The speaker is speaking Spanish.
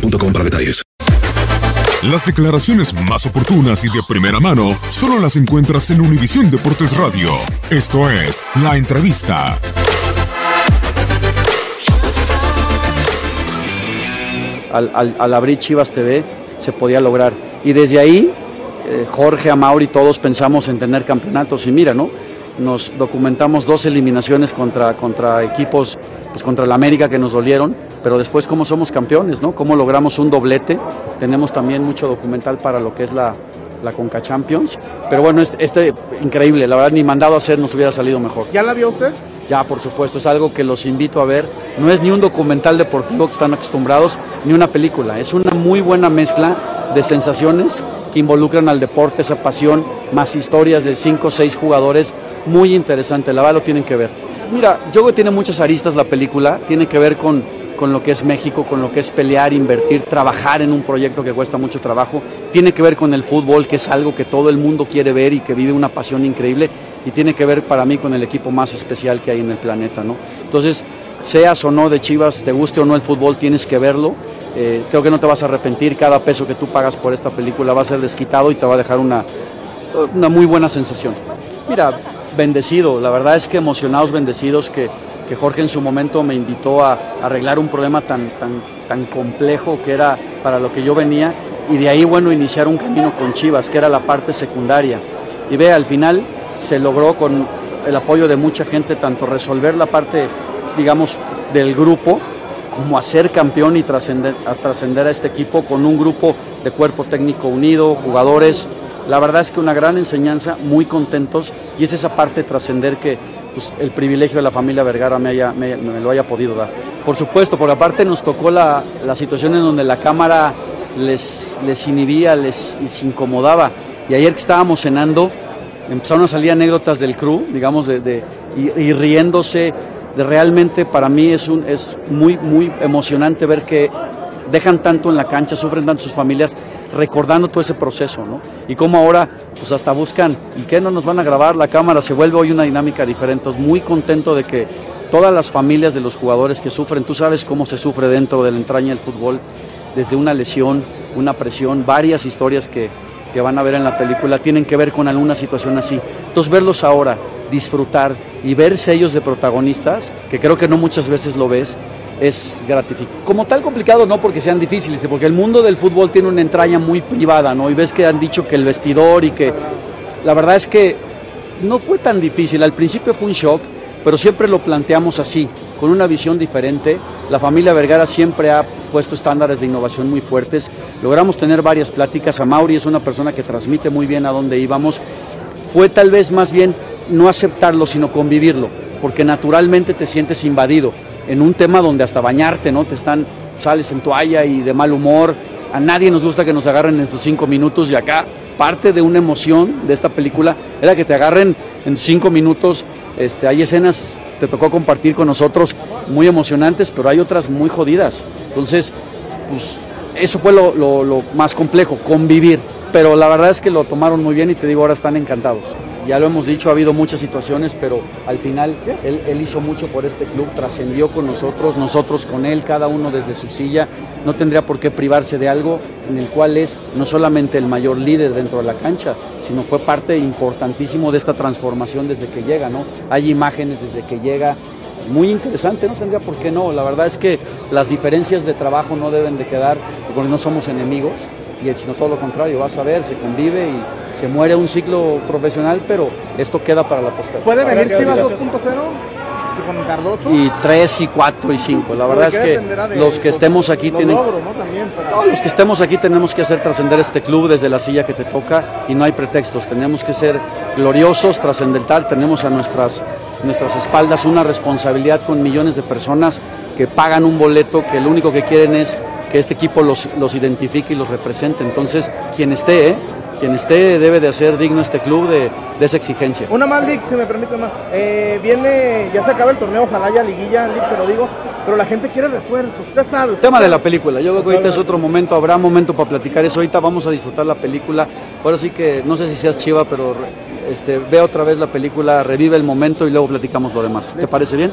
para detalles. Las declaraciones más oportunas y de primera mano solo las encuentras en Univisión Deportes Radio. Esto es La Entrevista. al, al- al abrir Chivas TV se podía lograr. Y desde ahí, eh, Jorge, Amauri, todos pensamos en tener campeonatos. Y mira, ¿no? Nos documentamos dos eliminaciones contra, contra equipos, pues contra el América que nos dolieron, pero después cómo somos campeones, ¿no? Cómo logramos un doblete. Tenemos también mucho documental para lo que es la, la Conca Champions. Pero bueno, este, este increíble, la verdad ni mandado a hacer nos hubiera salido mejor. ¿Ya la vio usted? Ya, por supuesto, es algo que los invito a ver. No es ni un documental deportivo que están acostumbrados, ni una película. Es una muy buena mezcla de sensaciones que involucran al deporte, esa pasión, más historias de cinco o seis jugadores. Muy interesante, la verdad lo tienen que ver. Mira, yo que tiene muchas aristas la película. Tiene que ver con, con lo que es México, con lo que es pelear, invertir, trabajar en un proyecto que cuesta mucho trabajo. Tiene que ver con el fútbol, que es algo que todo el mundo quiere ver y que vive una pasión increíble. Y tiene que ver para mí con el equipo más especial que hay en el planeta, ¿no? Entonces, seas o no de Chivas, te guste o no el fútbol, tienes que verlo. Eh, creo que no te vas a arrepentir. Cada peso que tú pagas por esta película va a ser desquitado y te va a dejar una, una muy buena sensación. Mira, bendecido, la verdad es que emocionados, bendecidos que, que Jorge en su momento me invitó a, arreglar un problema tan, tan, tan complejo que era para lo que yo venía y de ahí, bueno, iniciar un camino con Chivas, que era la parte secundaria. Y ve, al final se logró con el apoyo de mucha gente, tanto resolver la parte, digamos, del grupo, como hacer campeón y trascender a a este equipo con un grupo de cuerpo técnico unido, jugadores. La verdad es que una gran enseñanza, muy contentos, y es esa parte de trascender que pues, el privilegio de la familia Vergara me, haya- me- lo haya podido dar. Por supuesto, por aparte nos tocó la, la situación en donde la cámara les, les inhibía, les, incomodaba. Y ayer que estábamos cenando, empezaron a salir anécdotas del crew, digamos, de, y riéndose. De realmente para mí es, un, es muy, muy emocionante ver que dejan tanto en la cancha, sufren tanto sus familias, recordando todo ese proceso, ¿no? Y cómo ahora, pues hasta buscan, ¿y qué no nos van a grabar? La cámara se vuelve hoy una dinámica diferente. Entonces, muy contento de que todas las familias de los jugadores que sufren, tú sabes cómo se sufre dentro de la entraña del fútbol, desde una lesión, una presión, varias historias que, que van a ver en la película tienen que ver con alguna situación así. Entonces, verlos ahora, disfrutar y verse ellos de protagonistas, que creo que no muchas veces lo ves, es gratificante. Como tal complicado no porque sean difíciles, porque el mundo del fútbol tiene una entraña muy privada, ¿no? Y ves que han dicho que el vestidor y que la verdad es que no fue tan difícil. Al principio fue un shock, pero siempre lo planteamos así, con una visión diferente. La familia Vergara siempre ha puesto estándares de innovación muy fuertes. Logramos tener varias pláticas. A Mauri es una persona que transmite muy bien a dónde íbamos. Fue tal vez más bien no aceptarlo, sino convivirlo, porque naturalmente te sientes invadido en un tema donde hasta bañarte, ¿no? Te están, sales en toalla y de mal humor. A nadie nos gusta que nos agarren en tus cinco minutos y acá parte de una emoción de esta película era que te agarren en cinco minutos. Este, hay escenas, te tocó compartir con nosotros, muy emocionantes, pero hay otras muy jodidas. Entonces, pues eso fue lo, lo, lo más complejo, convivir. Pero la verdad es que lo tomaron muy bien y te digo, ahora están encantados. Ya lo hemos dicho, ha habido muchas situaciones, pero al final él, hizo mucho por este club, trascendió con nosotros, nosotros con él, cada uno desde su silla, no tendría por qué privarse de algo en el cual es no solamente el mayor líder dentro de la cancha, sino fue parte importantísimo de esta transformación desde que llega, ¿no? Hay imágenes desde que llega, muy interesante, no tendría por qué no, la verdad es que las diferencias de trabajo no deben de quedar, porque no somos enemigos, y sino todo lo contrario, vas a ver, se convive y se muere un ciclo profesional, pero esto queda para la posteridad. ¿Puede venir Chivas 2.0? con Cardoso? Y 3 y 4 y 5. La verdad es que los que estemos aquí tienen... Logro, ¿no? También para... no, los que estemos aquí tenemos que hacer trascender este club desde la silla que te toca y no hay pretextos. Tenemos que ser gloriosos, trascendental. Tenemos a nuestras, nuestras espaldas una responsabilidad con millones de personas que pagan un boleto, que lo único que quieren es que este equipo los, los identifique y los represente. Entonces, quien esté, ¿eh? quien esté debe de hacer digno este club de, de esa exigencia. Una más, Lick, si me permite más. Eh, viene, ya se acaba el torneo, ojalá ya liguilla, Lick, te lo digo, pero la gente quiere refuerzos, usted sabe. Tema de la película, yo creo que ahorita es otro momento, habrá momento para platicar eso, ahorita vamos a disfrutar la película, ahora sí que no sé si seas chiva, pero este, ve otra vez la película, revive el momento y luego platicamos lo demás. ¿Te parece bien?